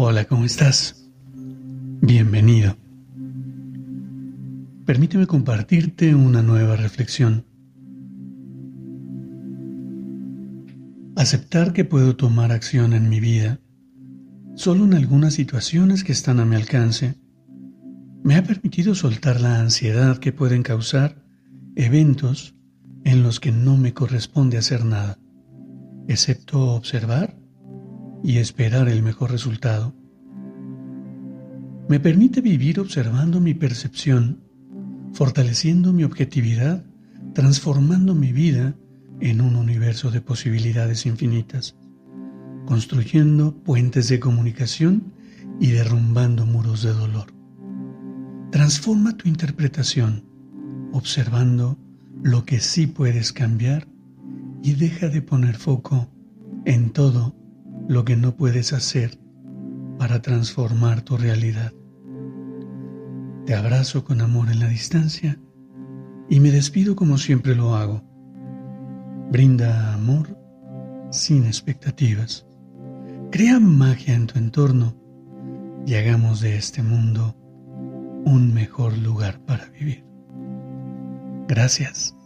Hola, ¿cómo estás? Bienvenido. Permíteme compartirte una nueva reflexión. Aceptar que puedo tomar acción en mi vida solo en algunas situaciones que están a mi alcance me ha permitido soltar la ansiedad que pueden causar eventos en los que no me corresponde hacer nada, excepto observar y esperar el mejor resultado. Me permite vivir observando mi percepción, fortaleciendo mi objetividad, transformando mi vida en un universo de posibilidades infinitas, construyendo puentes de comunicación y derrumbando muros de dolor. Transforma tu interpretación observando lo que sí puedes cambiar y deja de poner foco en todo lo que no puedes hacer para transformar tu realidad. Te abrazo con amor en la distancia y me despido como siempre lo hago. Brinda amor sin expectativas. Crea magia en tu entorno y hagamos de este mundo un mejor lugar para vivir. Gracias.